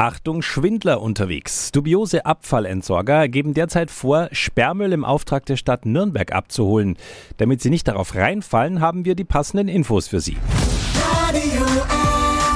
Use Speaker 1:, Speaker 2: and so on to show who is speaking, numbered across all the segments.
Speaker 1: Achtung, Schwindler unterwegs. Dubiose Abfallentsorger geben derzeit vor, Sperrmüll im Auftrag der Stadt Nürnberg abzuholen. Damit Sie nicht darauf reinfallen, haben wir die passenden Infos für Sie.
Speaker 2: Radio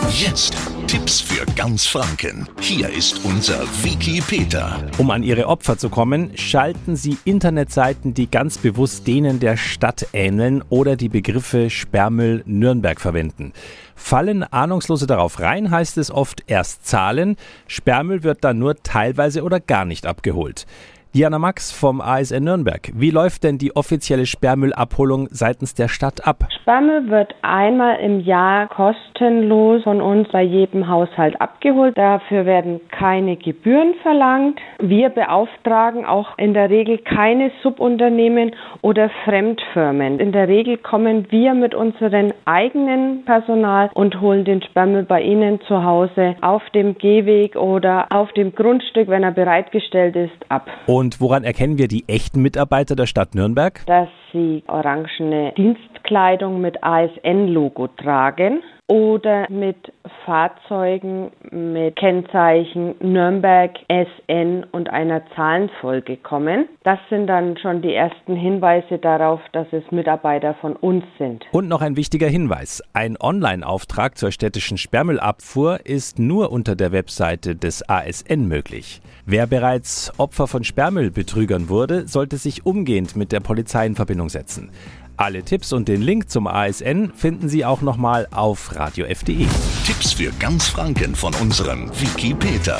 Speaker 2: Jetzt Tipps für ganz Franken. Hier ist unser Wiki Peter.
Speaker 1: Um an Ihre Opfer zu kommen, schalten Sie Internetseiten, die ganz bewusst denen der Stadt ähneln oder die Begriffe Sperrmüll Nürnberg verwenden. Fallen Ahnungslose darauf rein, heißt es oft erst zahlen. Sperrmüll wird dann nur teilweise oder gar nicht abgeholt. Diana Max vom ASN Nürnberg. Wie läuft denn die offizielle Sperrmüllabholung seitens der Stadt ab?
Speaker 3: Sperrmüll wird einmal im Jahr kostenlos von uns bei jedem Haushalt abgeholt. Dafür werden keine Gebühren verlangt. Wir beauftragen auch in der Regel keine Subunternehmen oder Fremdfirmen. In der Regel kommen wir mit unserem eigenen Personal und holen den Sperrmüll bei Ihnen zu Hause auf dem Gehweg oder auf dem Grundstück, wenn er bereitgestellt ist, ab.
Speaker 1: Und und woran erkennen wir die echten Mitarbeiter der Stadt Nürnberg?
Speaker 3: Dass sie orangene Dienstkleidung mit ASN-Logo tragen oder mit Fahrzeugen mit Kennzeichen Nürnberg SN und einer Zahlenfolge kommen. Das sind dann schon die ersten Hinweise darauf, dass es Mitarbeiter von uns sind.
Speaker 1: Und noch ein wichtiger Hinweis. Ein Online-Auftrag zur städtischen Sperrmüllabfuhr ist nur unter der Webseite des ASN möglich. Wer bereits Opfer von Sperrmüllbetrügern wurde, sollte sich umgehend mit der Polizei in Verbindung setzen. Alle Tipps und den Link zum ASN finden Sie auch nochmal auf radiof.de.
Speaker 2: Tipps für ganz Franken von unserem Wiki Peter.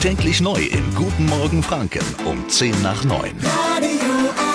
Speaker 2: Täglich neu in Guten Morgen Franken um 10 nach 9. Radio